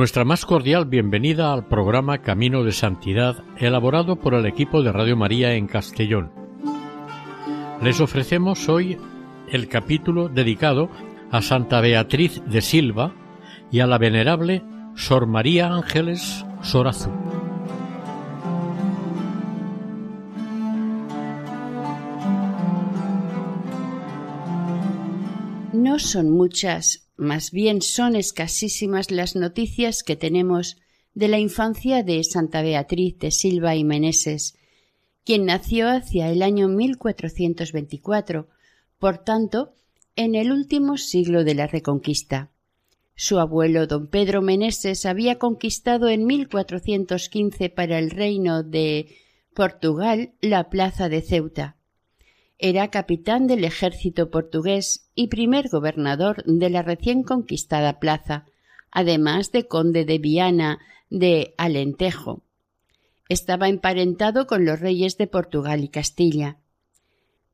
Nuestra más cordial bienvenida al programa Camino de Santidad elaborado por el equipo de Radio María en Castellón. Les ofrecemos hoy el capítulo dedicado a Santa Beatriz de Silva y a la venerable Sor María Ángeles Sorazú. No son muchas más bien son escasísimas las noticias que tenemos de la infancia de Santa Beatriz de Silva y Meneses, quien nació hacia el año 1424, por tanto, en el último siglo de la Reconquista. Su abuelo don Pedro Meneses había conquistado en 1415 para el reino de Portugal la plaza de Ceuta era capitán del ejército portugués y primer gobernador de la recién conquistada plaza, además de conde de Viana de Alentejo. Estaba emparentado con los reyes de Portugal y Castilla.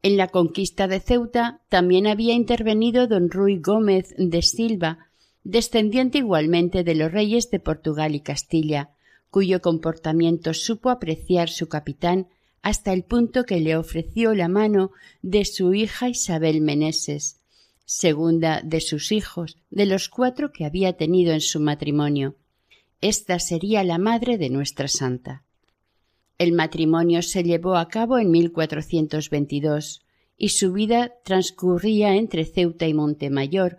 En la conquista de Ceuta también había intervenido don Ruy Gómez de Silva, descendiente igualmente de los reyes de Portugal y Castilla, cuyo comportamiento supo apreciar su capitán hasta el punto que le ofreció la mano de su hija Isabel Meneses, segunda de sus hijos, de los cuatro que había tenido en su matrimonio. Esta sería la madre de nuestra santa. El matrimonio se llevó a cabo en 1422 y su vida transcurría entre Ceuta y Montemayor,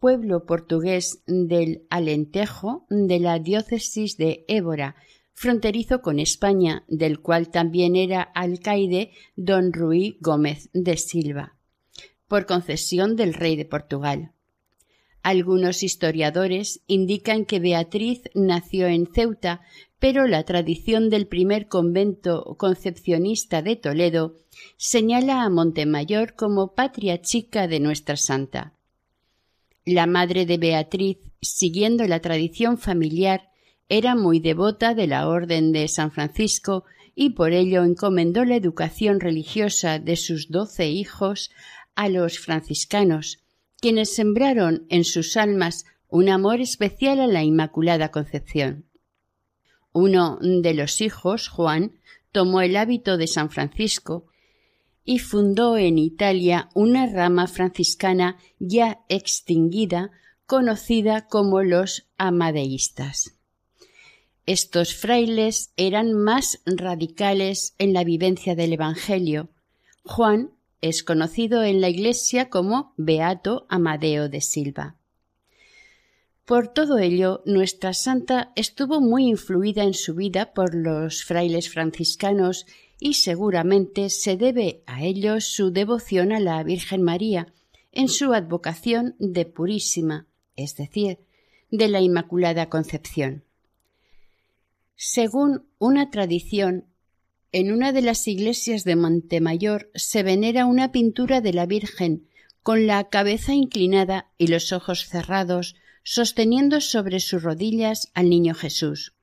pueblo portugués del Alentejo de la diócesis de Évora, fronterizo con España, del cual también era alcaide don Ruy Gómez de Silva, por concesión del rey de Portugal. Algunos historiadores indican que Beatriz nació en Ceuta, pero la tradición del primer convento concepcionista de Toledo señala a Montemayor como patria chica de nuestra santa. La madre de Beatriz, siguiendo la tradición familiar, era muy devota de la Orden de San Francisco y por ello encomendó la educación religiosa de sus doce hijos a los franciscanos, quienes sembraron en sus almas un amor especial a la Inmaculada Concepción. Uno de los hijos, Juan, tomó el hábito de San Francisco y fundó en Italia una rama franciscana ya extinguida conocida como los amadeístas. Estos frailes eran más radicales en la vivencia del Evangelio. Juan es conocido en la Iglesia como Beato Amadeo de Silva. Por todo ello, nuestra santa estuvo muy influida en su vida por los frailes franciscanos y seguramente se debe a ellos su devoción a la Virgen María en su advocación de purísima, es decir, de la Inmaculada Concepción. Según una tradición, en una de las iglesias de Montemayor se venera una pintura de la Virgen con la cabeza inclinada y los ojos cerrados, sosteniendo sobre sus rodillas al niño Jesús.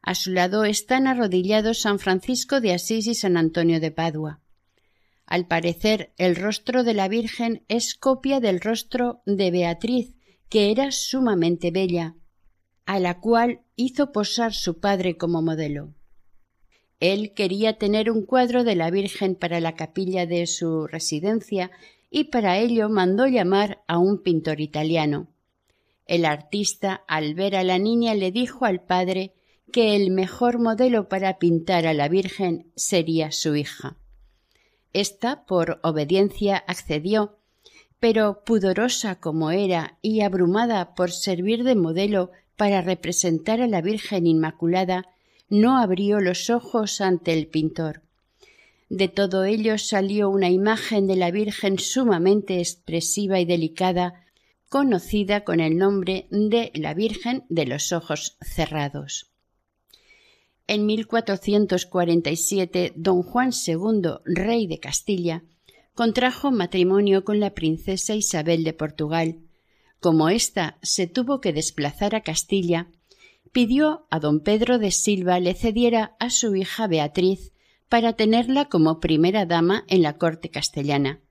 A su lado están arrodillados San Francisco de Asís y San Antonio de Padua. Al parecer, el rostro de la Virgen es copia del rostro de Beatriz, que era sumamente bella, a la cual hizo posar su padre como modelo. Él quería tener un cuadro de la Virgen para la capilla de su residencia y para ello mandó llamar a un pintor italiano. El artista, al ver a la niña, le dijo al padre que el mejor modelo para pintar a la Virgen sería su hija. Esta, por obediencia, accedió, pero pudorosa como era y abrumada por servir de modelo para representar a la Virgen Inmaculada, no abrió los ojos ante el pintor. De todo ello salió una imagen de la Virgen sumamente expresiva y delicada, conocida con el nombre de la Virgen de los Ojos Cerrados. En 1447, don Juan II, rey de Castilla, contrajo matrimonio con la princesa Isabel de Portugal. Como ésta se tuvo que desplazar a Castilla, pidió a don Pedro de Silva le cediera a su hija Beatriz para tenerla como primera dama en la corte castellana.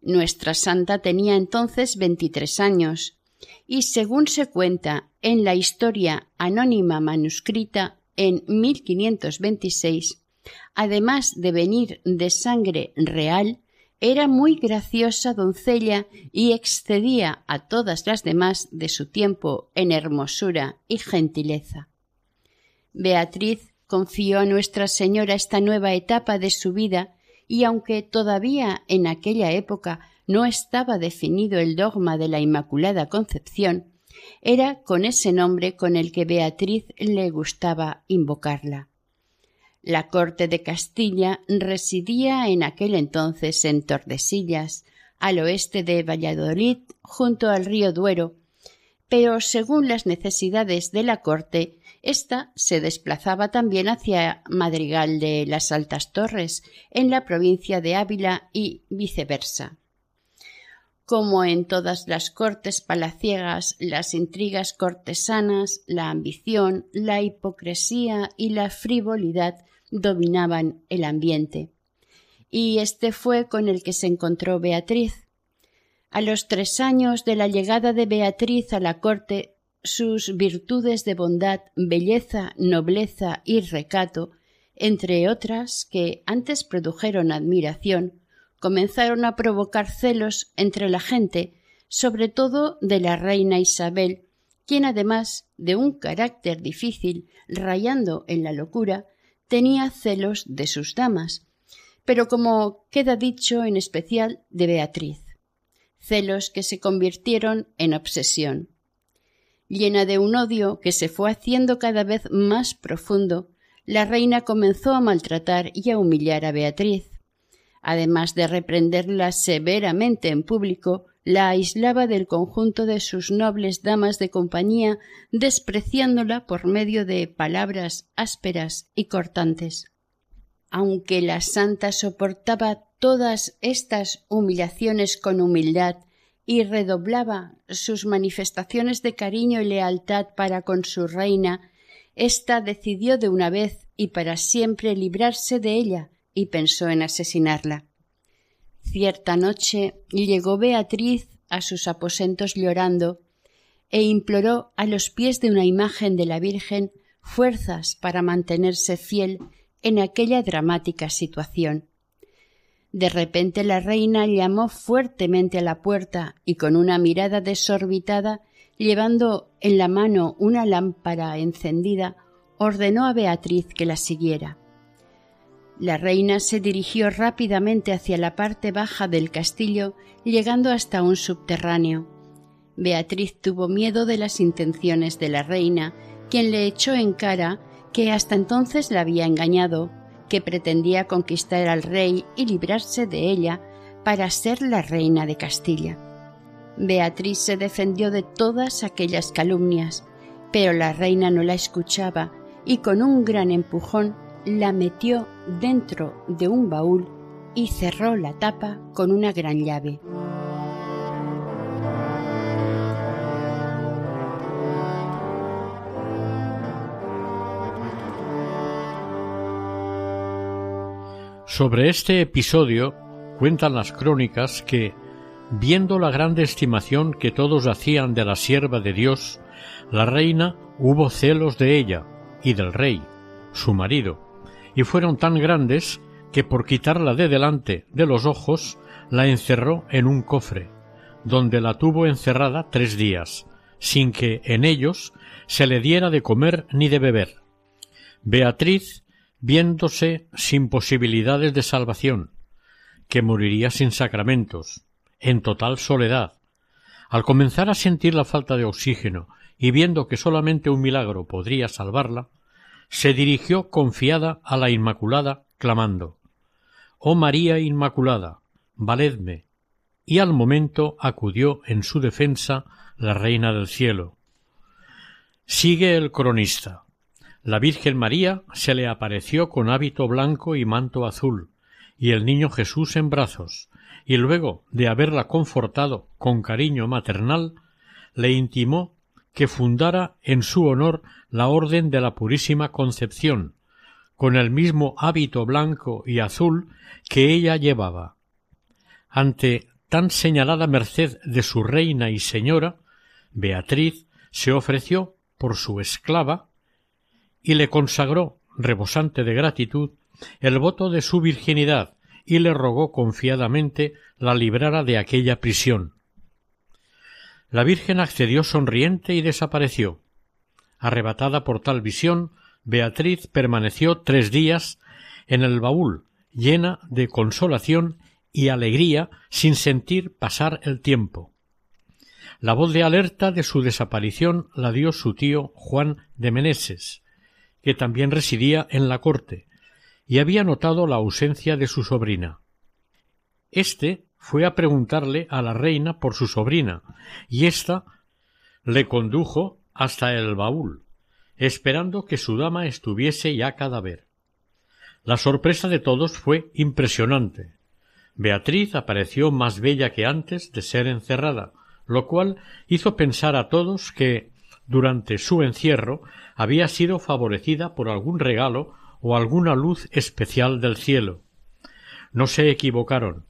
Nuestra santa tenía entonces veintitrés años, y según se cuenta en la historia anónima manuscrita en 1526, además de venir de sangre real, era muy graciosa doncella y excedía a todas las demás de su tiempo en hermosura y gentileza. Beatriz confió a Nuestra Señora esta nueva etapa de su vida y aunque todavía en aquella época no estaba definido el dogma de la Inmaculada Concepción, era con ese nombre con el que Beatriz le gustaba invocarla. La corte de Castilla residía en aquel entonces en Tordesillas, al oeste de Valladolid, junto al río Duero, pero según las necesidades de la corte, ésta se desplazaba también hacia Madrigal de las Altas Torres, en la provincia de Ávila y viceversa. Como en todas las cortes palaciegas, las intrigas cortesanas, la ambición, la hipocresía y la frivolidad dominaban el ambiente. Y este fue con el que se encontró Beatriz. A los tres años de la llegada de Beatriz a la corte, sus virtudes de bondad, belleza, nobleza y recato, entre otras que antes produjeron admiración, comenzaron a provocar celos entre la gente, sobre todo de la reina Isabel, quien además de un carácter difícil, rayando en la locura, tenía celos de sus damas, pero como queda dicho en especial de Beatriz, celos que se convirtieron en obsesión. Llena de un odio que se fue haciendo cada vez más profundo, la reina comenzó a maltratar y a humillar a Beatriz. Además de reprenderla severamente en público, la aislaba del conjunto de sus nobles damas de compañía, despreciándola por medio de palabras ásperas y cortantes. Aunque la santa soportaba todas estas humillaciones con humildad y redoblaba sus manifestaciones de cariño y lealtad para con su reina, ésta decidió de una vez y para siempre librarse de ella y pensó en asesinarla. Cierta noche llegó Beatriz a sus aposentos llorando e imploró a los pies de una imagen de la Virgen fuerzas para mantenerse fiel en aquella dramática situación. De repente la reina llamó fuertemente a la puerta y con una mirada desorbitada, llevando en la mano una lámpara encendida, ordenó a Beatriz que la siguiera. La reina se dirigió rápidamente hacia la parte baja del castillo, llegando hasta un subterráneo. Beatriz tuvo miedo de las intenciones de la reina, quien le echó en cara que hasta entonces la había engañado, que pretendía conquistar al rey y librarse de ella para ser la reina de Castilla. Beatriz se defendió de todas aquellas calumnias, pero la reina no la escuchaba y con un gran empujón la metió dentro de un baúl y cerró la tapa con una gran llave. Sobre este episodio cuentan las crónicas que, viendo la grande estimación que todos hacían de la sierva de Dios, la reina hubo celos de ella y del rey, su marido, y fueron tan grandes que por quitarla de delante de los ojos la encerró en un cofre, donde la tuvo encerrada tres días, sin que en ellos se le diera de comer ni de beber. Beatriz, viéndose sin posibilidades de salvación, que moriría sin sacramentos, en total soledad, al comenzar a sentir la falta de oxígeno y viendo que solamente un milagro podría salvarla, se dirigió confiada a la Inmaculada, clamando Oh María Inmaculada, valedme. Y al momento acudió en su defensa la Reina del Cielo. Sigue el cronista. La Virgen María se le apareció con hábito blanco y manto azul, y el niño Jesús en brazos, y luego de haberla confortado con cariño maternal, le intimó que fundara en su honor la Orden de la Purísima Concepción, con el mismo hábito blanco y azul que ella llevaba. Ante tan señalada merced de su reina y señora, Beatriz se ofreció por su esclava y le consagró, rebosante de gratitud, el voto de su virginidad y le rogó confiadamente la librara de aquella prisión. La Virgen accedió sonriente y desapareció. Arrebatada por tal visión, Beatriz permaneció tres días en el baúl, llena de consolación y alegría sin sentir pasar el tiempo. La voz de alerta de su desaparición la dio su tío Juan de Meneses, que también residía en la corte, y había notado la ausencia de su sobrina. Este fue a preguntarle a la reina por su sobrina, y ésta le condujo hasta el baúl, esperando que su dama estuviese ya cadáver. La sorpresa de todos fue impresionante. Beatriz apareció más bella que antes de ser encerrada, lo cual hizo pensar a todos que, durante su encierro, había sido favorecida por algún regalo o alguna luz especial del cielo. No se equivocaron.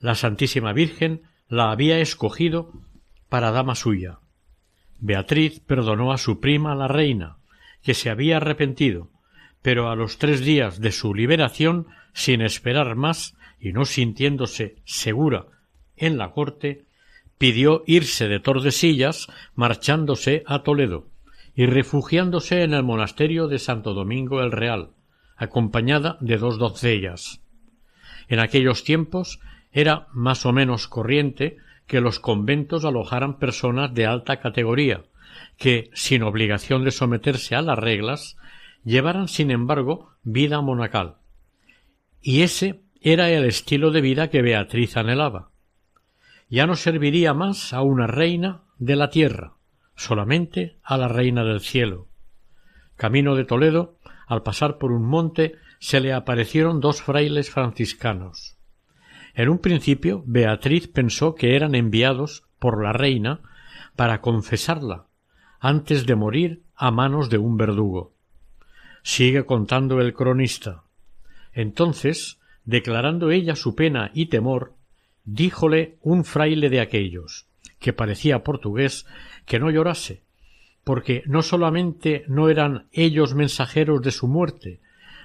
La Santísima Virgen la había escogido para dama suya. Beatriz perdonó a su prima la reina, que se había arrepentido, pero a los tres días de su liberación, sin esperar más y no sintiéndose segura en la corte, pidió irse de Tordesillas, marchándose a Toledo y refugiándose en el monasterio de Santo Domingo el Real, acompañada de dos doncellas. En aquellos tiempos era más o menos corriente que los conventos alojaran personas de alta categoría, que, sin obligación de someterse a las reglas, llevaran sin embargo vida monacal. Y ese era el estilo de vida que Beatriz anhelaba. Ya no serviría más a una reina de la tierra, solamente a la reina del cielo. Camino de Toledo, al pasar por un monte, se le aparecieron dos frailes franciscanos. En un principio Beatriz pensó que eran enviados por la reina para confesarla antes de morir a manos de un verdugo. Sigue contando el cronista. Entonces, declarando ella su pena y temor, díjole un fraile de aquellos, que parecía portugués, que no llorase, porque no solamente no eran ellos mensajeros de su muerte,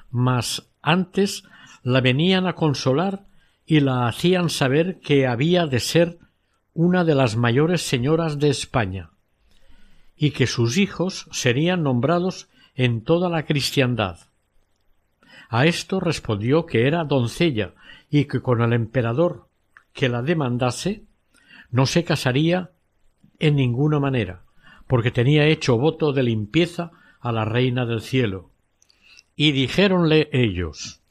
mas antes la venían a consolar y la hacían saber que había de ser una de las mayores señoras de España, y que sus hijos serían nombrados en toda la cristiandad. A esto respondió que era doncella y que con el emperador que la demandase no se casaría en ninguna manera, porque tenía hecho voto de limpieza a la reina del cielo. Y dijéronle ellos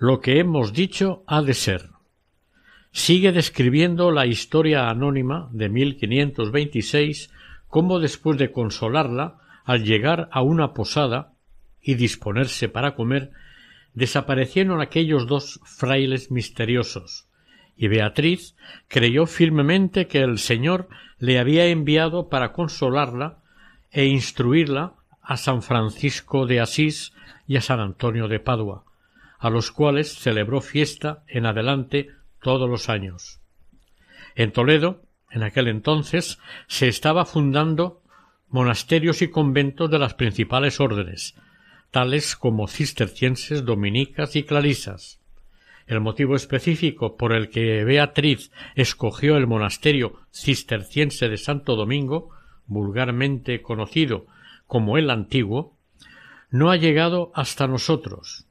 Lo que hemos dicho ha de ser. Sigue describiendo la historia anónima de 1526 cómo después de consolarla, al llegar a una posada y disponerse para comer, desaparecieron aquellos dos frailes misteriosos, y Beatriz creyó firmemente que el Señor le había enviado para consolarla e instruirla a San Francisco de Asís y a San Antonio de Padua, a los cuales celebró fiesta en adelante todos los años. En Toledo en aquel entonces se estaba fundando monasterios y conventos de las principales órdenes, tales como cistercienses, dominicas y clarisas. El motivo específico por el que Beatriz escogió el monasterio cisterciense de Santo Domingo, vulgarmente conocido como el antiguo, no ha llegado hasta nosotros.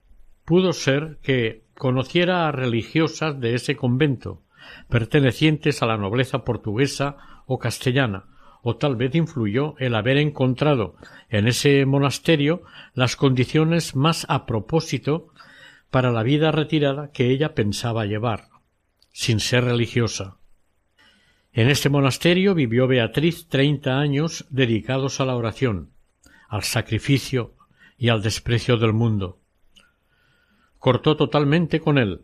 Pudo ser que conociera a religiosas de ese convento, pertenecientes a la nobleza portuguesa o castellana, o tal vez influyó el haber encontrado en ese monasterio las condiciones más a propósito para la vida retirada que ella pensaba llevar, sin ser religiosa. En este monasterio vivió Beatriz treinta años dedicados a la oración, al sacrificio y al desprecio del mundo. Cortó totalmente con él.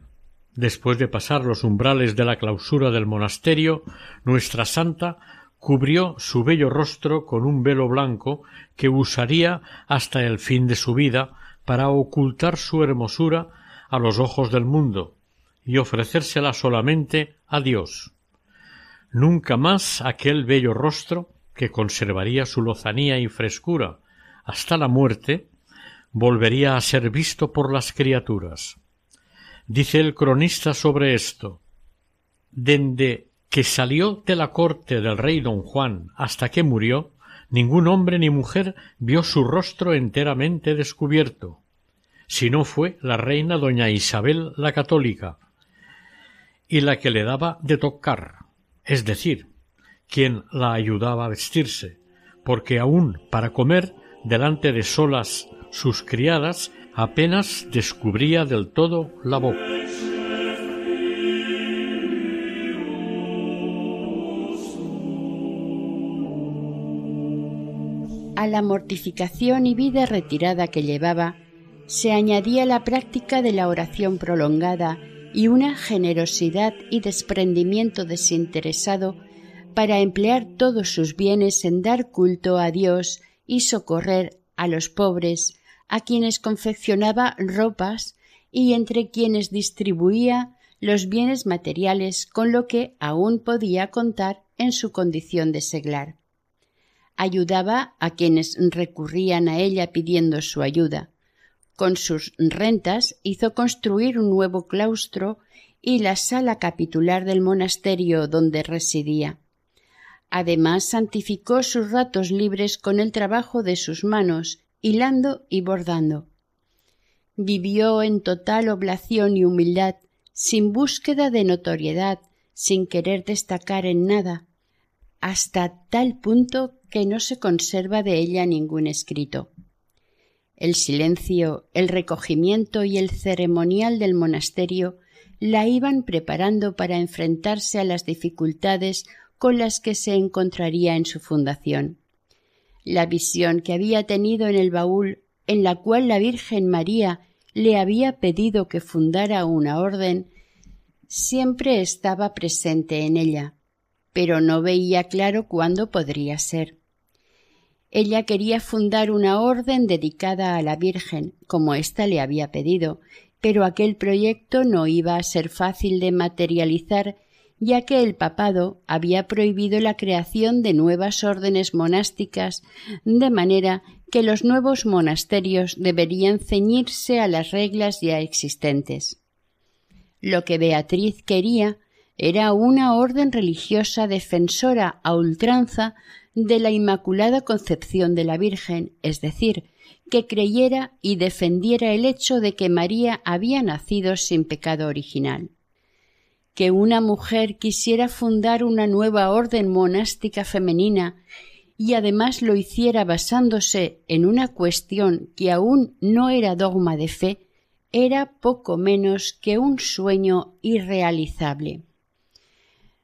Después de pasar los umbrales de la clausura del monasterio, nuestra santa cubrió su bello rostro con un velo blanco que usaría hasta el fin de su vida para ocultar su hermosura a los ojos del mundo y ofrecérsela solamente a Dios. Nunca más aquel bello rostro, que conservaría su lozanía y frescura hasta la muerte, volvería a ser visto por las criaturas. Dice el cronista sobre esto Dende que salió de la corte del rey don Juan hasta que murió, ningún hombre ni mujer vio su rostro enteramente descubierto, si no fue la reina doña Isabel la católica, y la que le daba de tocar, es decir, quien la ayudaba a vestirse, porque aun para comer delante de solas sus criadas apenas descubría del todo la boca. A la mortificación y vida retirada que llevaba, se añadía la práctica de la oración prolongada y una generosidad y desprendimiento desinteresado para emplear todos sus bienes en dar culto a Dios y socorrer a los pobres, a quienes confeccionaba ropas y entre quienes distribuía los bienes materiales con lo que aún podía contar en su condición de seglar ayudaba a quienes recurrían a ella pidiendo su ayuda. Con sus rentas hizo construir un nuevo claustro y la sala capitular del monasterio donde residía. Además santificó sus ratos libres con el trabajo de sus manos, hilando y bordando. Vivió en total oblación y humildad, sin búsqueda de notoriedad, sin querer destacar en nada, hasta tal punto que no se conserva de ella ningún escrito. El silencio, el recogimiento y el ceremonial del monasterio la iban preparando para enfrentarse a las dificultades con las que se encontraría en su fundación. La visión que había tenido en el baúl, en la cual la Virgen María le había pedido que fundara una orden, siempre estaba presente en ella, pero no veía claro cuándo podría ser. Ella quería fundar una orden dedicada a la Virgen, como ésta le había pedido, pero aquel proyecto no iba a ser fácil de materializar, ya que el papado había prohibido la creación de nuevas órdenes monásticas, de manera que los nuevos monasterios deberían ceñirse a las reglas ya existentes. Lo que Beatriz quería era una orden religiosa defensora a ultranza de la Inmaculada Concepción de la Virgen, es decir, que creyera y defendiera el hecho de que María había nacido sin pecado original. Que una mujer quisiera fundar una nueva orden monástica femenina y además lo hiciera basándose en una cuestión que aún no era dogma de fe, era poco menos que un sueño irrealizable.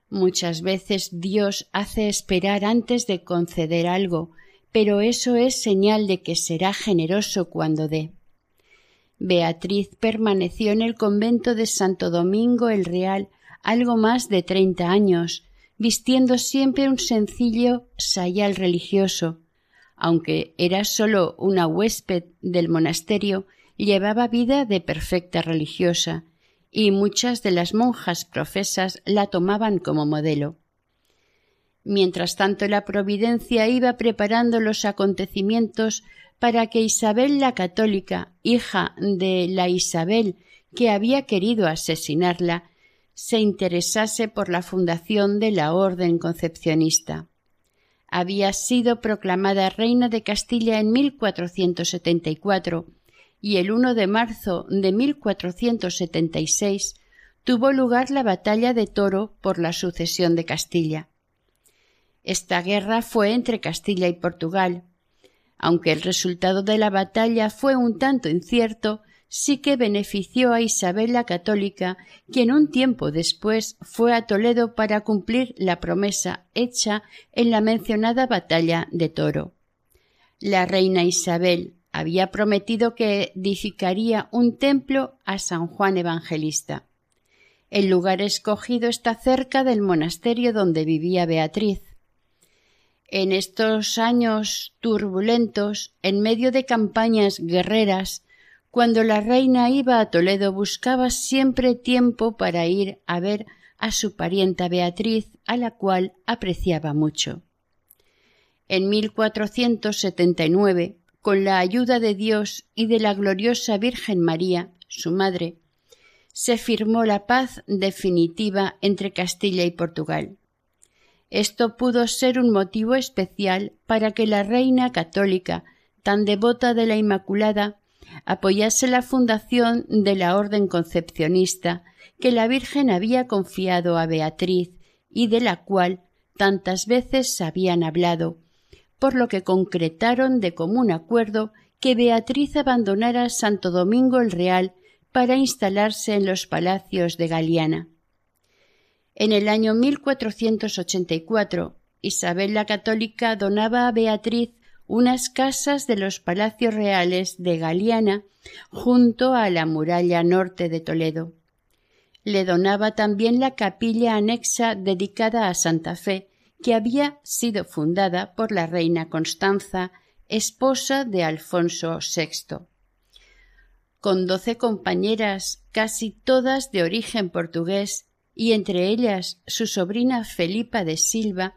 Muchas veces Dios hace esperar antes de conceder algo, pero eso es señal de que será generoso cuando dé. Beatriz permaneció en el convento de Santo Domingo el Real algo más de treinta años, vistiendo siempre un sencillo sayal religioso. Aunque era sólo una huésped del monasterio, llevaba vida de perfecta religiosa, y muchas de las monjas profesas la tomaban como modelo. Mientras tanto la Providencia iba preparando los acontecimientos para que Isabel la católica, hija de la Isabel que había querido asesinarla, se interesase por la fundación de la orden concepcionista. Había sido proclamada reina de Castilla en 1474 y el 1 de marzo de 1476 tuvo lugar la batalla de Toro por la sucesión de Castilla. Esta guerra fue entre Castilla y Portugal. Aunque el resultado de la batalla fue un tanto incierto, sí que benefició a Isabel la Católica, quien un tiempo después fue a Toledo para cumplir la promesa hecha en la mencionada batalla de Toro. La reina Isabel había prometido que edificaría un templo a San Juan Evangelista. El lugar escogido está cerca del monasterio donde vivía Beatriz. En estos años turbulentos, en medio de campañas guerreras, cuando la reina iba a Toledo buscaba siempre tiempo para ir a ver a su parienta Beatriz, a la cual apreciaba mucho. En 1479, con la ayuda de Dios y de la gloriosa Virgen María, su madre, se firmó la paz definitiva entre Castilla y Portugal. Esto pudo ser un motivo especial para que la reina católica, tan devota de la Inmaculada, apoyase la fundación de la orden concepcionista que la Virgen había confiado a Beatriz y de la cual tantas veces habían hablado, por lo que concretaron de común acuerdo que Beatriz abandonara Santo Domingo el Real para instalarse en los palacios de Galiana. En el año 1484, Isabel la Católica donaba a Beatriz unas casas de los palacios reales de Galiana junto a la muralla norte de Toledo. Le donaba también la capilla anexa dedicada a Santa Fe, que había sido fundada por la reina Constanza, esposa de Alfonso VI con doce compañeras, casi todas de origen portugués, y entre ellas su sobrina Felipa de Silva,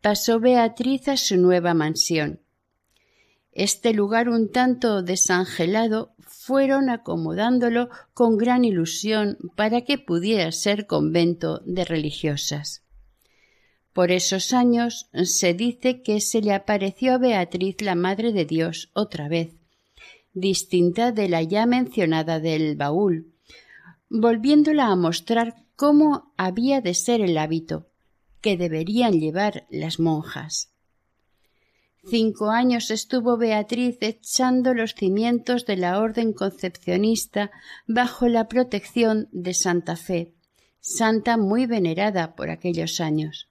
pasó Beatriz a su nueva mansión. Este lugar un tanto desangelado fueron acomodándolo con gran ilusión para que pudiera ser convento de religiosas. Por esos años se dice que se le apareció a Beatriz la Madre de Dios otra vez, distinta de la ya mencionada del baúl, volviéndola a mostrar cómo había de ser el hábito que deberían llevar las monjas. Cinco años estuvo Beatriz echando los cimientos de la orden concepcionista bajo la protección de Santa Fe, santa muy venerada por aquellos años.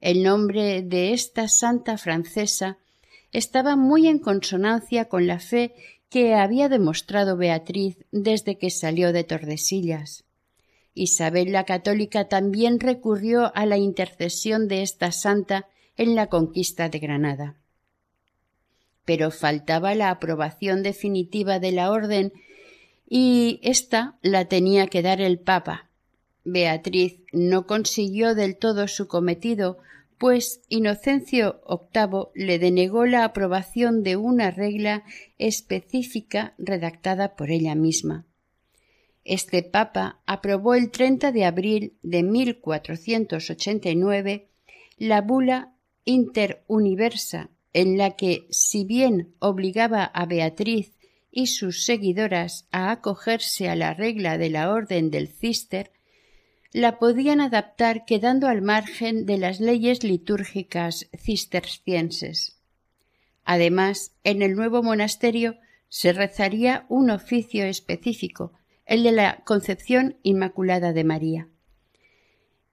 El nombre de esta santa francesa estaba muy en consonancia con la fe que había demostrado Beatriz desde que salió de Tordesillas. Isabel la católica también recurrió a la intercesión de esta santa en la conquista de Granada. Pero faltaba la aprobación definitiva de la orden y ésta la tenía que dar el Papa. Beatriz no consiguió del todo su cometido, pues Inocencio VIII le denegó la aprobación de una regla específica redactada por ella misma. Este papa aprobó el 30 de abril de 1489 la bula interuniversa en la que, si bien obligaba a Beatriz y sus seguidoras a acogerse a la regla de la Orden del Cister, la podían adaptar quedando al margen de las leyes litúrgicas cistercienses. Además, en el nuevo monasterio se rezaría un oficio específico, el de la Concepción Inmaculada de María.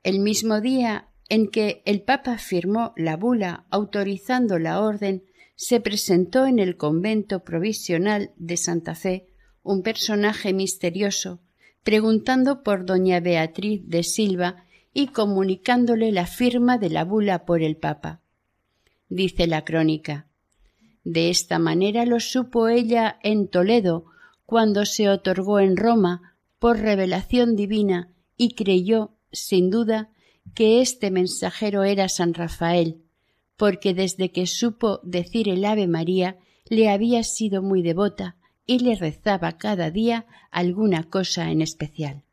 El mismo día en que el Papa firmó la bula autorizando la orden, se presentó en el convento provisional de Santa Fe un personaje misterioso preguntando por doña Beatriz de Silva y comunicándole la firma de la bula por el Papa. Dice la crónica. De esta manera lo supo ella en Toledo, cuando se otorgó en Roma por revelación divina y creyó, sin duda, que este mensajero era San Rafael, porque desde que supo decir el Ave María le había sido muy devota y le rezaba cada día alguna cosa en especial.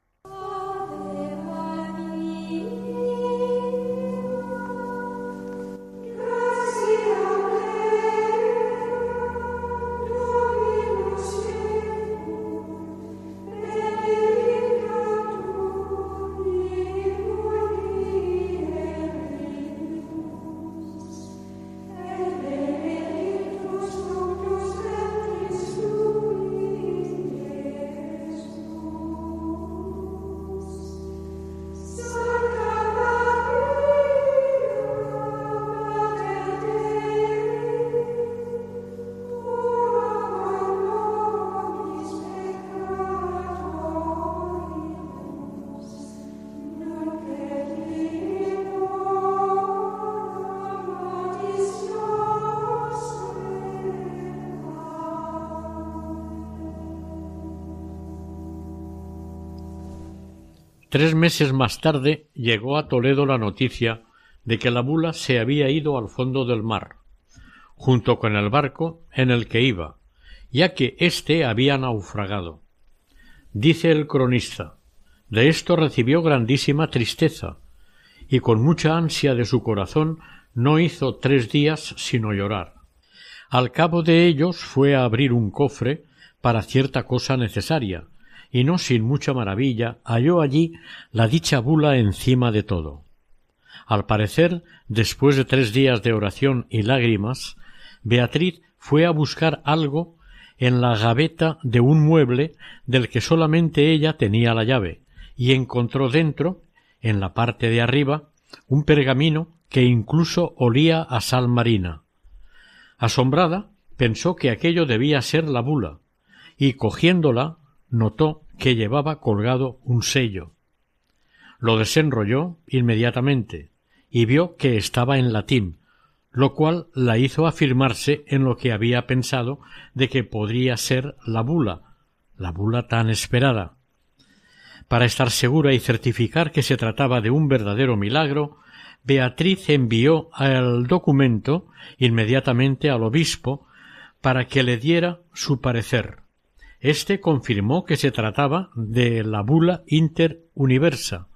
Tres meses más tarde llegó a Toledo la noticia de que la bula se había ido al fondo del mar, junto con el barco en el que iba, ya que éste había naufragado. Dice el cronista de esto recibió grandísima tristeza, y con mucha ansia de su corazón no hizo tres días sino llorar. Al cabo de ellos fue a abrir un cofre para cierta cosa necesaria, y no sin mucha maravilla halló allí la dicha bula encima de todo. Al parecer, después de tres días de oración y lágrimas, Beatriz fue a buscar algo en la gaveta de un mueble del que solamente ella tenía la llave, y encontró dentro, en la parte de arriba, un pergamino que incluso olía a sal marina. Asombrada, pensó que aquello debía ser la bula, y cogiéndola notó que llevaba colgado un sello. Lo desenrolló inmediatamente y vio que estaba en latín, lo cual la hizo afirmarse en lo que había pensado de que podría ser la bula, la bula tan esperada. Para estar segura y certificar que se trataba de un verdadero milagro, Beatriz envió el documento inmediatamente al obispo para que le diera su parecer. Este confirmó que se trataba de la bula inter universa,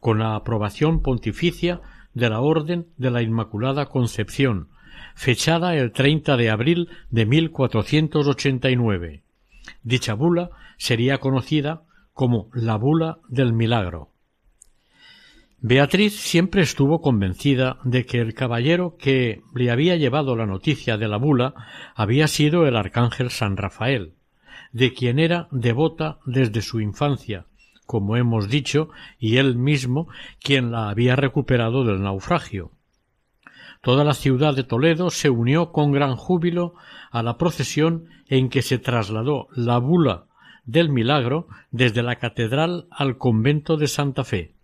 con la aprobación pontificia de la Orden de la Inmaculada Concepción, fechada el 30 de abril de 1489. Dicha bula sería conocida como la bula del milagro. Beatriz siempre estuvo convencida de que el caballero que le había llevado la noticia de la bula había sido el arcángel San Rafael, de quien era devota desde su infancia, como hemos dicho, y él mismo quien la había recuperado del naufragio. Toda la ciudad de Toledo se unió con gran júbilo a la procesión en que se trasladó la bula del milagro desde la catedral al convento de Santa Fe.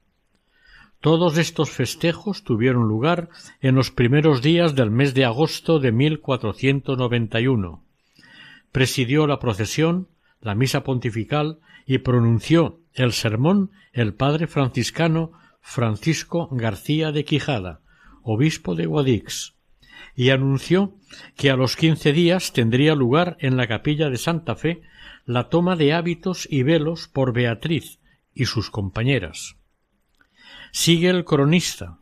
Todos estos festejos tuvieron lugar en los primeros días del mes de agosto de 1491. Presidió la procesión, la misa pontifical y pronunció el sermón el padre franciscano Francisco García de Quijada, obispo de Guadix, y anunció que a los quince días tendría lugar en la capilla de Santa Fe la toma de hábitos y velos por Beatriz y sus compañeras. Sigue el cronista.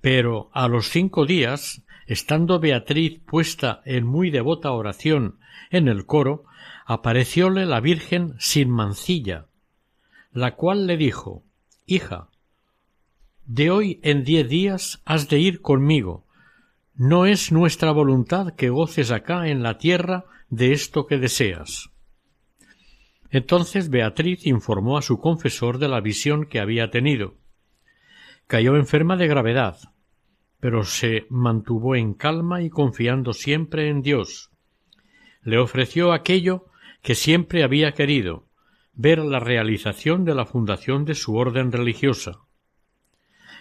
Pero a los cinco días, estando Beatriz puesta en muy devota oración en el coro, aparecióle la Virgen sin mancilla, la cual le dijo Hija, de hoy en diez días has de ir conmigo. No es nuestra voluntad que goces acá en la tierra de esto que deseas. Entonces Beatriz informó a su confesor de la visión que había tenido. Cayó enferma de gravedad, pero se mantuvo en calma y confiando siempre en Dios. Le ofreció aquello que siempre había querido, ver la realización de la fundación de su orden religiosa.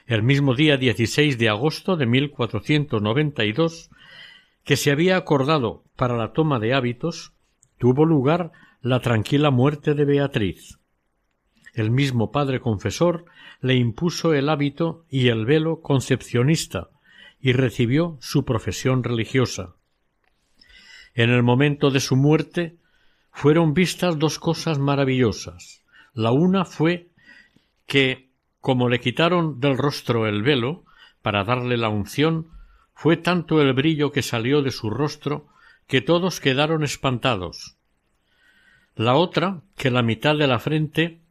El mismo día 16 de agosto de 1492, que se había acordado para la toma de hábitos, tuvo lugar la tranquila muerte de Beatriz. El mismo padre confesor le impuso el hábito y el velo concepcionista y recibió su profesión religiosa. En el momento de su muerte fueron vistas dos cosas maravillosas. La una fue que, como le quitaron del rostro el velo para darle la unción, fue tanto el brillo que salió de su rostro que todos quedaron espantados, la otra, que la mitad de la frente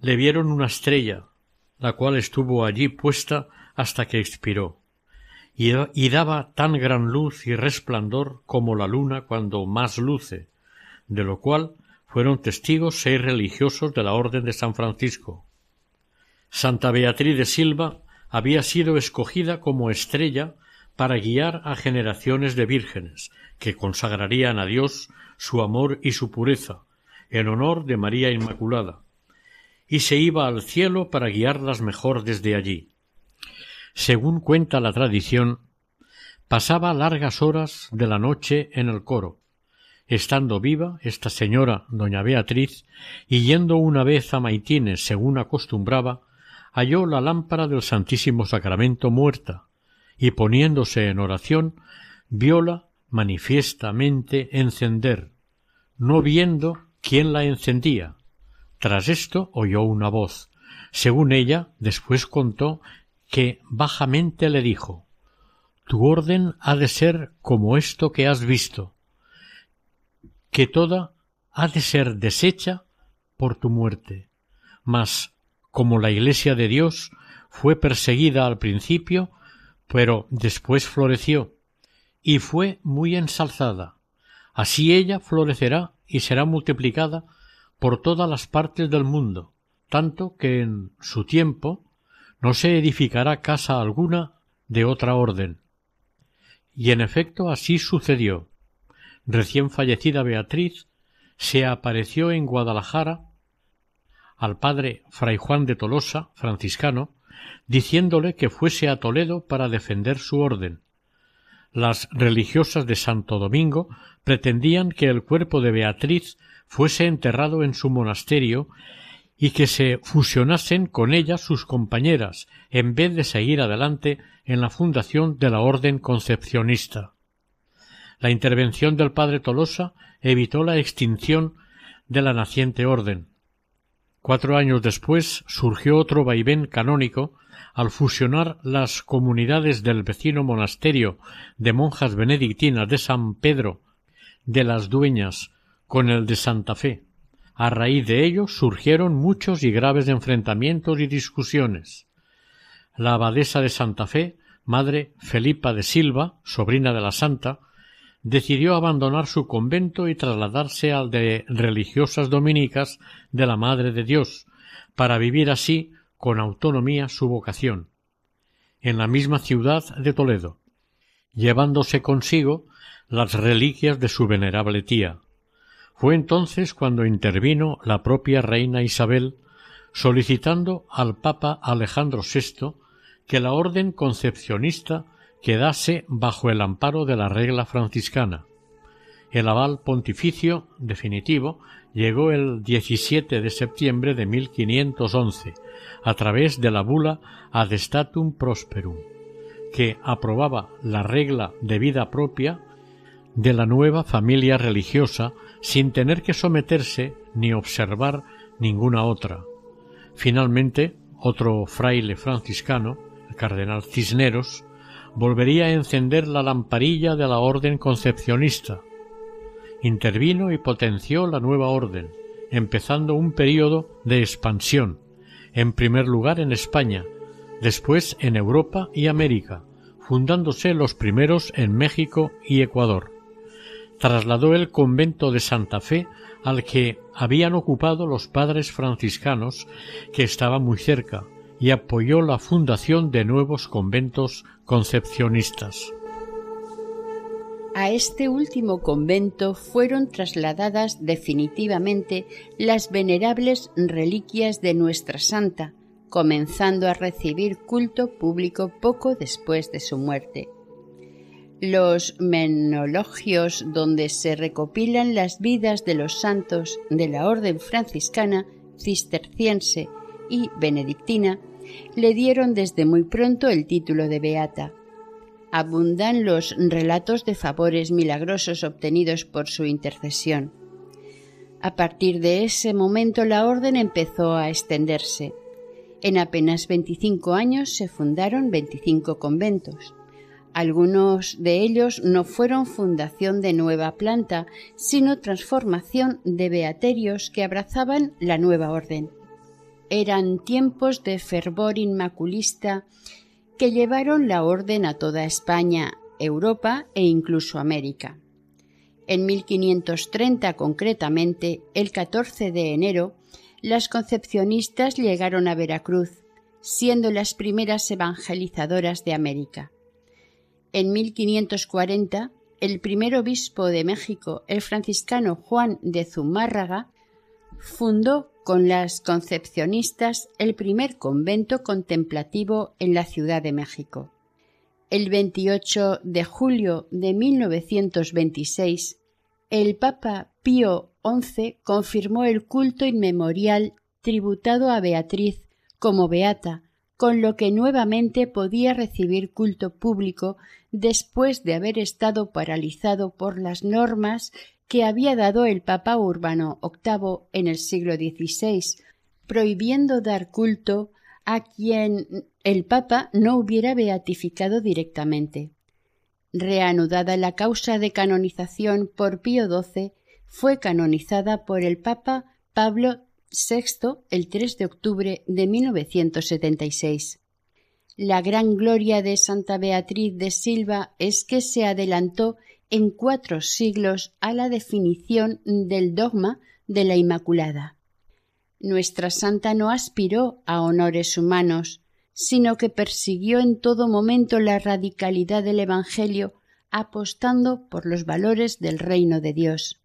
le vieron una estrella, la cual estuvo allí puesta hasta que expiró, y, daba tan gran luz y resplandor como la luna cuando más luce, de lo cual fueron testigos seis religiosos de la Orden de San Francisco. Santa Beatriz de Silva había sido escogida como estrella para guiar a generaciones de vírgenes que consagrarían a Dios su amor y su pureza, en honor de María Inmaculada, y se iba al cielo para guiarlas mejor desde allí. Según cuenta la tradición, pasaba largas horas de la noche en el coro, estando viva esta señora doña Beatriz, y yendo una vez a Maitines según acostumbraba, halló la lámpara del Santísimo Sacramento muerta, y poniéndose en oración, vióla manifiestamente encender, no viendo quién la encendía. Tras esto oyó una voz. Según ella, después contó que bajamente le dijo Tu orden ha de ser como esto que has visto, que toda ha de ser deshecha por tu muerte. Mas, como la Iglesia de Dios fue perseguida al principio, pero después floreció, y fue muy ensalzada. Así ella florecerá y será multiplicada por todas las partes del mundo, tanto que en su tiempo no se edificará casa alguna de otra orden. Y en efecto así sucedió. Recién fallecida Beatriz se apareció en Guadalajara al padre Fray Juan de Tolosa, franciscano, diciéndole que fuese a Toledo para defender su orden. Las religiosas de Santo Domingo pretendían que el cuerpo de Beatriz fuese enterrado en su monasterio y que se fusionasen con ella sus compañeras, en vez de seguir adelante en la fundación de la orden concepcionista. La intervención del padre Tolosa evitó la extinción de la naciente orden. Cuatro años después surgió otro vaivén canónico al fusionar las comunidades del vecino monasterio de monjas benedictinas de San Pedro de las Dueñas con el de Santa Fe. A raíz de ello surgieron muchos y graves enfrentamientos y discusiones. La abadesa de Santa Fe, madre Felipa de Silva, sobrina de la santa, decidió abandonar su convento y trasladarse al de religiosas dominicas de la Madre de Dios, para vivir así con autonomía su vocación, en la misma ciudad de Toledo, llevándose consigo las reliquias de su venerable tía. Fue entonces cuando intervino la propia reina Isabel, solicitando al Papa Alejandro VI que la orden concepcionista quedase bajo el amparo de la regla franciscana. El aval pontificio definitivo llegó el 17 de septiembre de 1511 a través de la bula Ad Statum Prosperum, que aprobaba la regla de vida propia de la nueva familia religiosa sin tener que someterse ni observar ninguna otra. Finalmente, otro fraile franciscano, el cardenal Cisneros, volvería a encender la lamparilla de la orden concepcionista. Intervino y potenció la nueva orden, empezando un período de expansión, en primer lugar en España, después en Europa y América, fundándose los primeros en México y Ecuador. Trasladó el convento de Santa Fe al que habían ocupado los padres franciscanos, que estaba muy cerca, y apoyó la fundación de nuevos conventos concepcionistas. A este último convento fueron trasladadas definitivamente las venerables reliquias de Nuestra Santa, comenzando a recibir culto público poco después de su muerte. Los menologios donde se recopilan las vidas de los santos de la orden franciscana, cisterciense y benedictina le dieron desde muy pronto el título de beata. Abundan los relatos de favores milagrosos obtenidos por su intercesión. A partir de ese momento la orden empezó a extenderse. En apenas 25 años se fundaron 25 conventos. Algunos de ellos no fueron fundación de nueva planta, sino transformación de beaterios que abrazaban la nueva orden eran tiempos de fervor inmaculista que llevaron la orden a toda España, Europa e incluso América. En 1530 concretamente, el 14 de enero, las concepcionistas llegaron a Veracruz, siendo las primeras evangelizadoras de América. En 1540, el primer obispo de México, el franciscano Juan de Zumárraga, fundó con las concepcionistas el primer convento contemplativo en la Ciudad de México. El 28 de julio de 1926, el Papa Pío XI confirmó el culto inmemorial tributado a Beatriz como beata, con lo que nuevamente podía recibir culto público después de haber estado paralizado por las normas que había dado el Papa Urbano VIII en el siglo XVI, prohibiendo dar culto a quien el Papa no hubiera beatificado directamente. Reanudada la causa de canonización por Pío XII, fue canonizada por el Papa Pablo VI el 3 de octubre de 1976. La gran gloria de Santa Beatriz de Silva es que se adelantó en cuatro siglos a la definición del dogma de la Inmaculada. Nuestra santa no aspiró a honores humanos, sino que persiguió en todo momento la radicalidad del Evangelio, apostando por los valores del reino de Dios.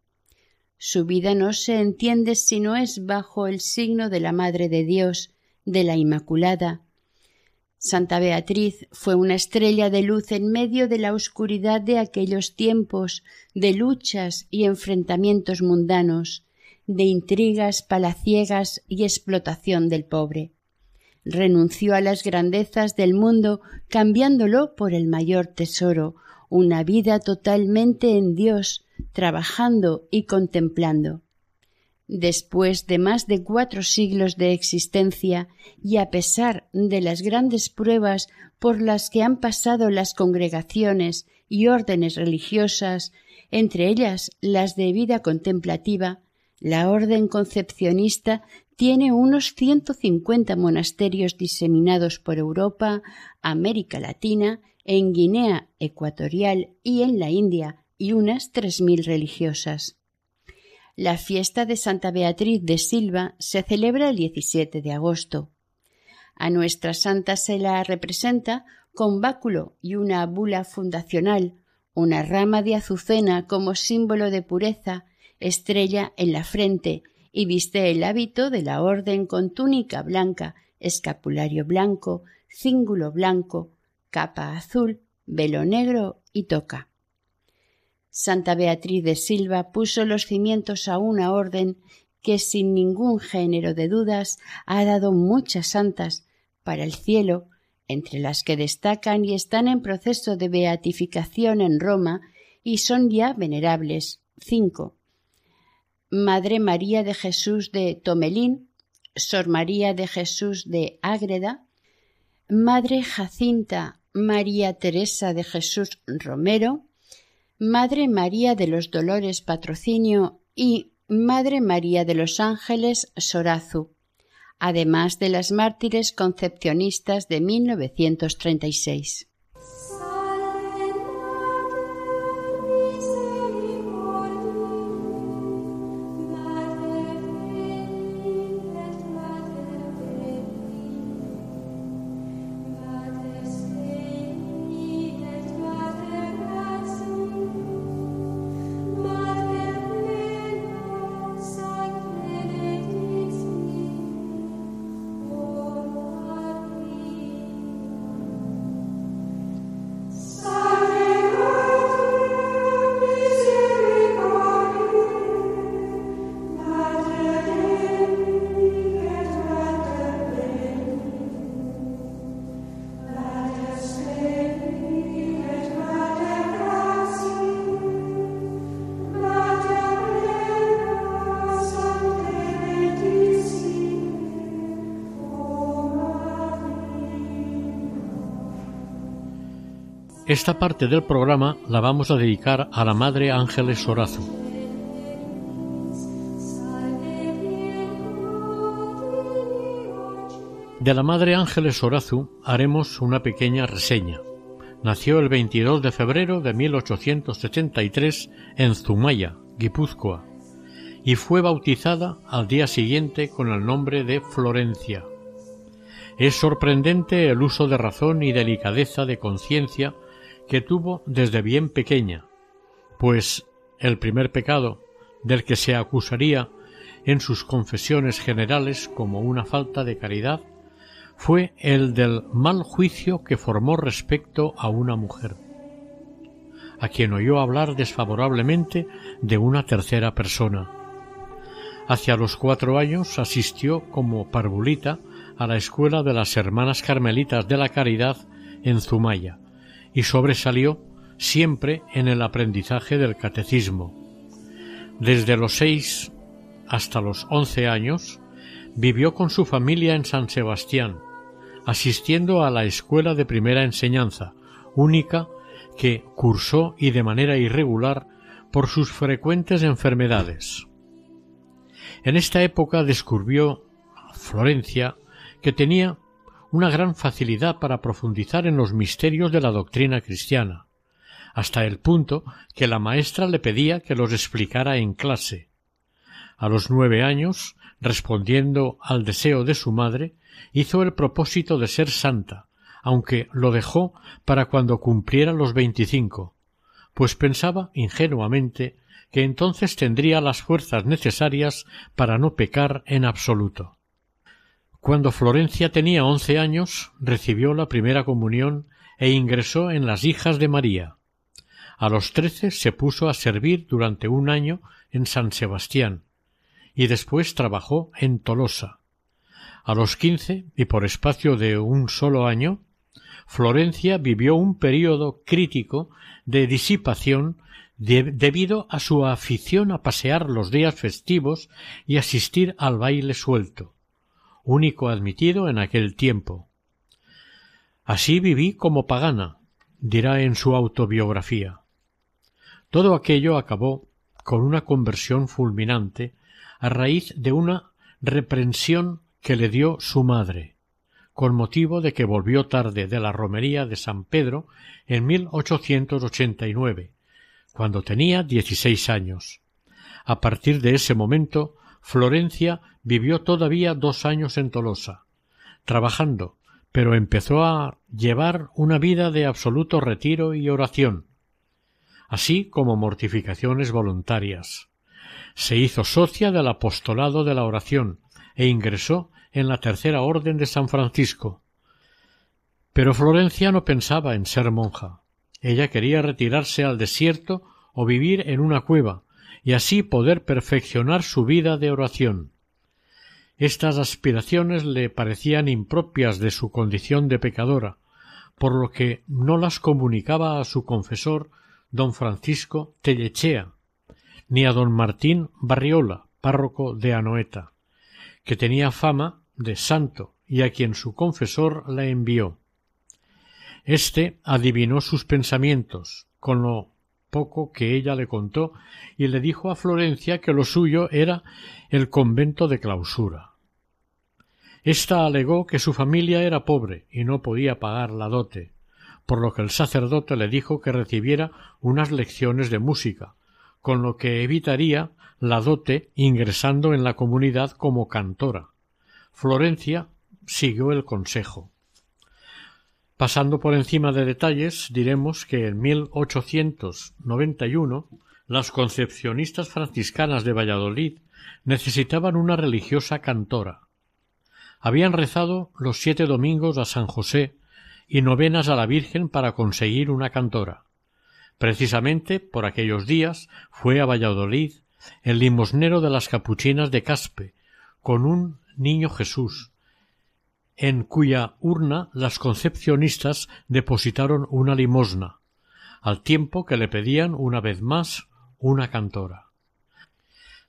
Su vida no se entiende si no es bajo el signo de la Madre de Dios, de la Inmaculada, Santa Beatriz fue una estrella de luz en medio de la oscuridad de aquellos tiempos de luchas y enfrentamientos mundanos, de intrigas palaciegas y explotación del pobre. Renunció a las grandezas del mundo cambiándolo por el mayor tesoro, una vida totalmente en Dios, trabajando y contemplando. Después de más de cuatro siglos de existencia y a pesar de las grandes pruebas por las que han pasado las congregaciones y órdenes religiosas, entre ellas las de vida contemplativa, la orden concepcionista tiene unos ciento cincuenta monasterios diseminados por Europa, América Latina, en Guinea Ecuatorial y en la India, y unas tres mil religiosas. La fiesta de Santa Beatriz de Silva se celebra el 17 de agosto. A nuestra santa se la representa con báculo y una bula fundacional, una rama de azucena como símbolo de pureza, estrella en la frente y viste el hábito de la orden con túnica blanca, escapulario blanco, cíngulo blanco, capa azul, velo negro y toca. Santa Beatriz de Silva puso los cimientos a una orden que sin ningún género de dudas ha dado muchas santas para el cielo, entre las que destacan y están en proceso de beatificación en Roma y son ya venerables. Cinco. Madre María de Jesús de Tomelín, Sor María de Jesús de Ágreda, Madre Jacinta María Teresa de Jesús Romero, Madre María de los Dolores Patrocinio y Madre María de los Ángeles Sorazu, además de las mártires concepcionistas de 1936. Esta parte del programa la vamos a dedicar a la Madre Ángeles Sorazu. De la Madre Ángeles Sorazu haremos una pequeña reseña. Nació el 22 de febrero de 1873 en Zumaya, Guipúzcoa, y fue bautizada al día siguiente con el nombre de Florencia. Es sorprendente el uso de razón y delicadeza de conciencia que tuvo desde bien pequeña, pues el primer pecado del que se acusaría en sus confesiones generales como una falta de caridad fue el del mal juicio que formó respecto a una mujer. a quien oyó hablar desfavorablemente de una tercera persona. Hacia los cuatro años asistió como parvulita a la escuela de las Hermanas Carmelitas de la Caridad en Zumaya y sobresalió siempre en el aprendizaje del catecismo. Desde los seis hasta los once años vivió con su familia en San Sebastián, asistiendo a la escuela de primera enseñanza, única que cursó y de manera irregular por sus frecuentes enfermedades. En esta época descubrió Florencia que tenía una gran facilidad para profundizar en los misterios de la doctrina cristiana, hasta el punto que la maestra le pedía que los explicara en clase. A los nueve años, respondiendo al deseo de su madre, hizo el propósito de ser santa, aunque lo dejó para cuando cumpliera los veinticinco, pues pensaba ingenuamente que entonces tendría las fuerzas necesarias para no pecar en absoluto. Cuando Florencia tenía once años, recibió la primera comunión e ingresó en las Hijas de María. A los trece se puso a servir durante un año en San Sebastián y después trabajó en Tolosa. A los quince, y por espacio de un solo año, Florencia vivió un período crítico de disipación debido a su afición a pasear los días festivos y asistir al baile suelto, único admitido en aquel tiempo. Así viví como pagana, dirá en su autobiografía. Todo aquello acabó con una conversión fulminante a raíz de una reprensión que le dio su madre con motivo de que volvió tarde de la romería de San Pedro en 1889, cuando tenía dieciséis años. A partir de ese momento, Florencia vivió todavía dos años en Tolosa, trabajando, pero empezó a llevar una vida de absoluto retiro y oración, así como mortificaciones voluntarias. Se hizo socia del apostolado de la oración e ingresó en la tercera orden de San Francisco. Pero Florencia no pensaba en ser monja. Ella quería retirarse al desierto o vivir en una cueva, y así poder perfeccionar su vida de oración. Estas aspiraciones le parecían impropias de su condición de pecadora, por lo que no las comunicaba a su confesor don Francisco Tellechea, ni a don Martín Barriola, párroco de Anoeta, que tenía fama de santo y a quien su confesor la envió. Este adivinó sus pensamientos, con lo poco que ella le contó, y le dijo a Florencia que lo suyo era el convento de clausura. Esta alegó que su familia era pobre y no podía pagar la dote, por lo que el sacerdote le dijo que recibiera unas lecciones de música, con lo que evitaría la dote ingresando en la comunidad como cantora. Florencia siguió el consejo. Pasando por encima de detalles, diremos que en 1891 las concepcionistas franciscanas de Valladolid necesitaban una religiosa cantora. Habían rezado los siete domingos a San José y novenas a la Virgen para conseguir una cantora. Precisamente por aquellos días fue a Valladolid el limosnero de las capuchinas de Caspe, con un Niño Jesús, en cuya urna las concepcionistas depositaron una limosna, al tiempo que le pedían una vez más una cantora.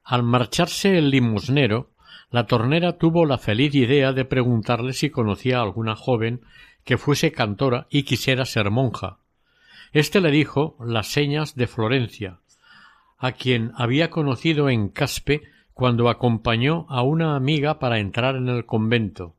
Al marcharse el limosnero, la tornera tuvo la feliz idea de preguntarle si conocía a alguna joven que fuese cantora y quisiera ser monja. Este le dijo las señas de Florencia, a quien había conocido en Caspe cuando acompañó a una amiga para entrar en el convento.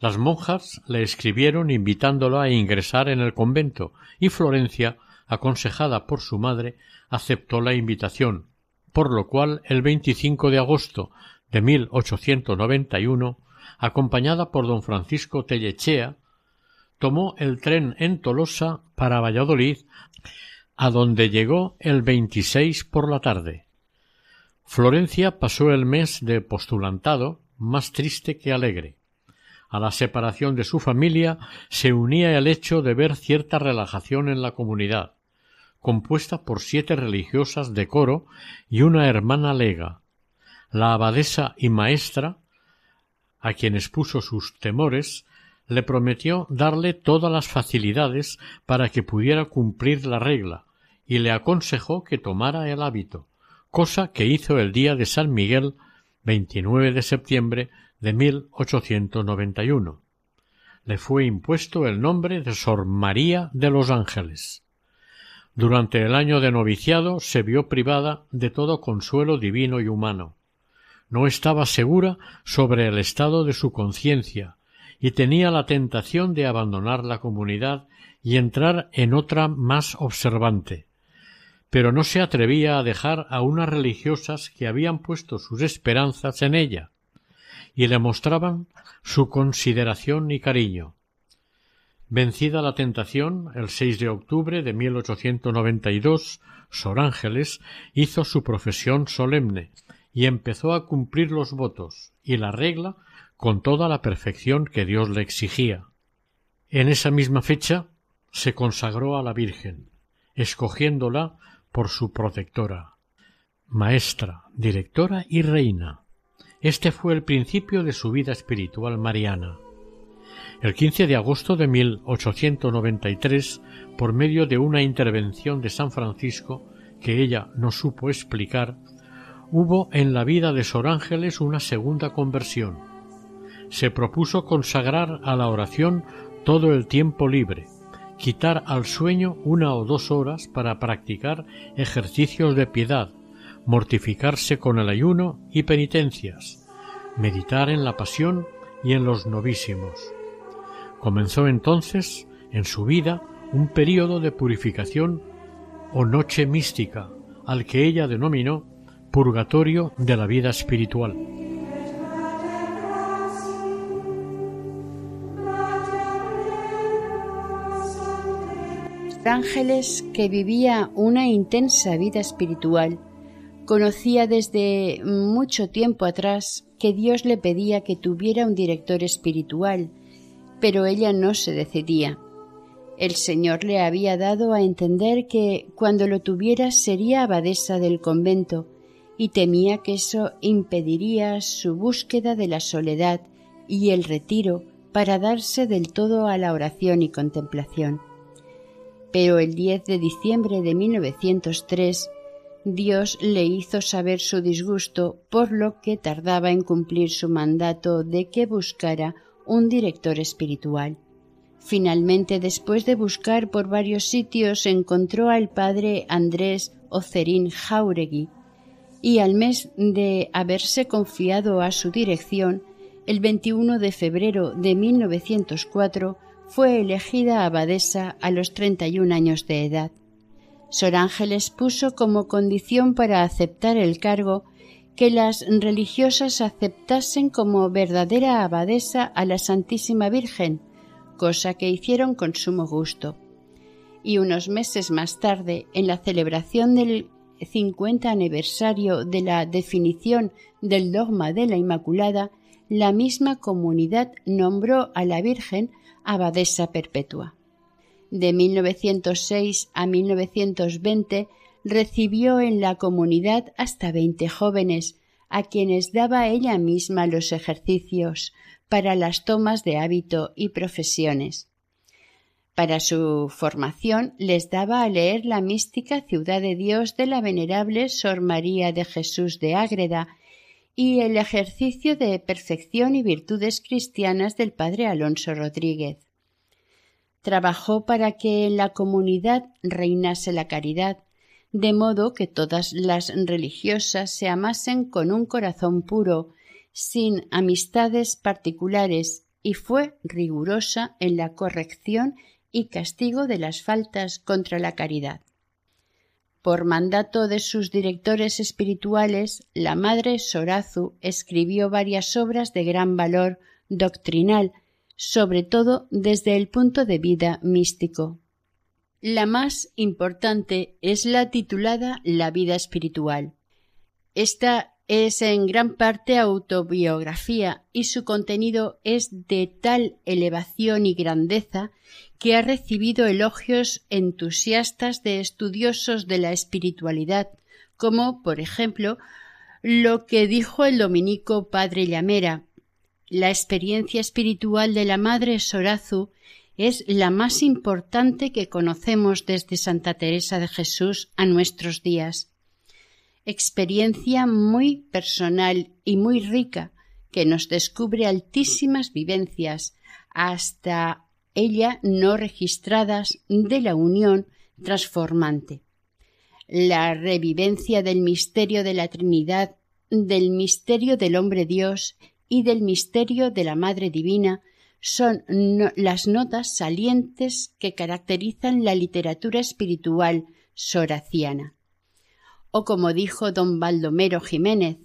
Las monjas le escribieron invitándolo a ingresar en el convento y Florencia, aconsejada por su madre, aceptó la invitación, por lo cual el 25 de agosto de 1891, acompañada por don Francisco Tellechea, tomó el tren en Tolosa para Valladolid, a donde llegó el 26 por la tarde. Florencia pasó el mes de postulantado más triste que alegre. A la separación de su familia se unía el hecho de ver cierta relajación en la comunidad, compuesta por siete religiosas de coro y una hermana lega. La abadesa y maestra, a quienes puso sus temores, le prometió darle todas las facilidades para que pudiera cumplir la regla, y le aconsejó que tomara el hábito, cosa que hizo el día de San Miguel 29 de septiembre de 1891. Le fue impuesto el nombre de Sor María de los Ángeles. Durante el año de noviciado se vio privada de todo consuelo divino y humano. No estaba segura sobre el estado de su conciencia y tenía la tentación de abandonar la comunidad y entrar en otra más observante. Pero no se atrevía a dejar a unas religiosas que habían puesto sus esperanzas en ella y le mostraban su consideración y cariño. Vencida la tentación, el 6 de octubre de 1892, Sor Ángeles hizo su profesión solemne y empezó a cumplir los votos y la regla con toda la perfección que Dios le exigía. En esa misma fecha se consagró a la Virgen, escogiéndola por su protectora, maestra, directora y reina. Este fue el principio de su vida espiritual mariana. El 15 de agosto de 1893, por medio de una intervención de San Francisco que ella no supo explicar, hubo en la vida de Sor Ángeles una segunda conversión. Se propuso consagrar a la oración todo el tiempo libre, quitar al sueño una o dos horas para practicar ejercicios de piedad, mortificarse con el ayuno y penitencias, meditar en la pasión y en los novísimos. Comenzó entonces en su vida un período de purificación o noche mística, al que ella denominó purgatorio de la vida espiritual. Ángeles, que vivía una intensa vida espiritual, conocía desde mucho tiempo atrás que Dios le pedía que tuviera un director espiritual, pero ella no se decidía. El Señor le había dado a entender que cuando lo tuviera sería abadesa del convento, y temía que eso impediría su búsqueda de la soledad y el retiro para darse del todo a la oración y contemplación. Pero el 10 de diciembre de 1903 Dios le hizo saber su disgusto por lo que tardaba en cumplir su mandato de que buscara un director espiritual. Finalmente, después de buscar por varios sitios, encontró al padre Andrés Ocerín Jauregui y al mes de haberse confiado a su dirección, el 21 de febrero de 1904 fue elegida abadesa a los 31 años de edad. Sor Ángeles puso como condición para aceptar el cargo que las religiosas aceptasen como verdadera abadesa a la Santísima Virgen, cosa que hicieron con sumo gusto. Y unos meses más tarde, en la celebración del 50 aniversario de la definición del dogma de la Inmaculada, la misma comunidad nombró a la Virgen abadesa perpetua. De 1906 a 1920 recibió en la comunidad hasta veinte jóvenes, a quienes daba ella misma los ejercicios para las tomas de hábito y profesiones. Para su formación les daba a leer la mística Ciudad de Dios de la venerable Sor María de Jesús de Ágreda y el ejercicio de perfección y virtudes cristianas del padre Alonso Rodríguez. Trabajó para que en la comunidad reinase la caridad, de modo que todas las religiosas se amasen con un corazón puro, sin amistades particulares, y fue rigurosa en la corrección y castigo de las faltas contra la caridad. Por mandato de sus directores espirituales, la madre Sorazu escribió varias obras de gran valor doctrinal, sobre todo desde el punto de vida místico. La más importante es la titulada La vida espiritual. Esta es en gran parte autobiografía y su contenido es de tal elevación y grandeza que ha recibido elogios entusiastas de estudiosos de la espiritualidad, como, por ejemplo, lo que dijo el dominico padre Llamera. La experiencia espiritual de la Madre Sorazu es la más importante que conocemos desde Santa Teresa de Jesús a nuestros días. Experiencia muy personal y muy rica que nos descubre altísimas vivencias, hasta ella no registradas, de la unión transformante. La revivencia del misterio de la Trinidad, del misterio del hombre Dios y del misterio de la Madre Divina son las notas salientes que caracterizan la literatura espiritual soraciana. O como dijo don Baldomero Jiménez,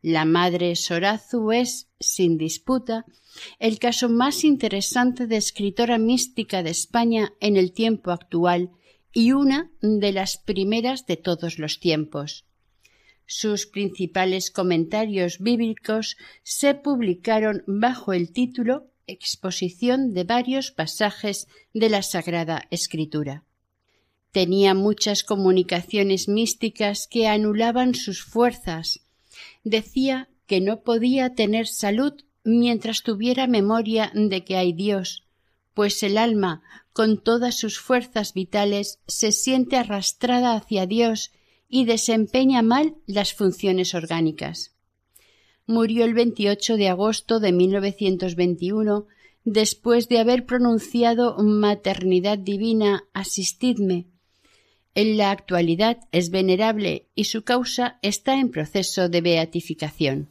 la madre Sorazu es, sin disputa, el caso más interesante de escritora mística de España en el tiempo actual y una de las primeras de todos los tiempos. Sus principales comentarios bíblicos se publicaron bajo el título exposición de varios pasajes de la Sagrada Escritura. Tenía muchas comunicaciones místicas que anulaban sus fuerzas. Decía que no podía tener salud mientras tuviera memoria de que hay Dios, pues el alma, con todas sus fuerzas vitales, se siente arrastrada hacia Dios y desempeña mal las funciones orgánicas murió el 28 de agosto de 1921 después de haber pronunciado maternidad divina asistidme. En la actualidad es venerable y su causa está en proceso de beatificación.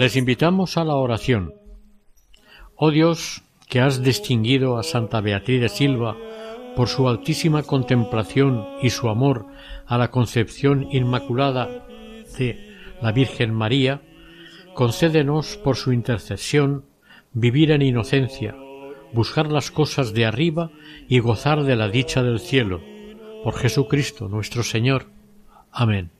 Les invitamos a la oración. Oh Dios, que has distinguido a Santa Beatriz de Silva por su altísima contemplación y su amor a la concepción inmaculada de la Virgen María, concédenos por su intercesión vivir en inocencia, buscar las cosas de arriba y gozar de la dicha del cielo. Por Jesucristo nuestro Señor. Amén.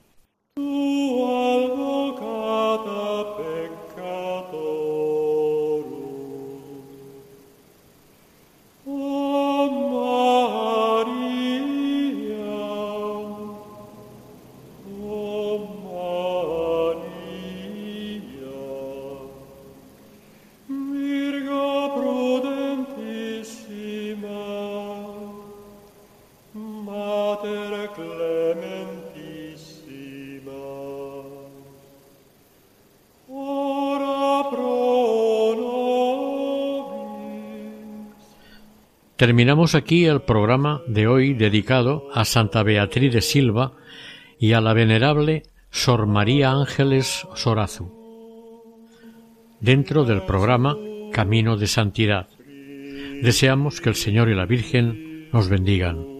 Terminamos aquí el programa de hoy dedicado a Santa Beatriz de Silva y a la venerable Sor María Ángeles Sorazu. Dentro del programa Camino de Santidad. Deseamos que el Señor y la Virgen nos bendigan.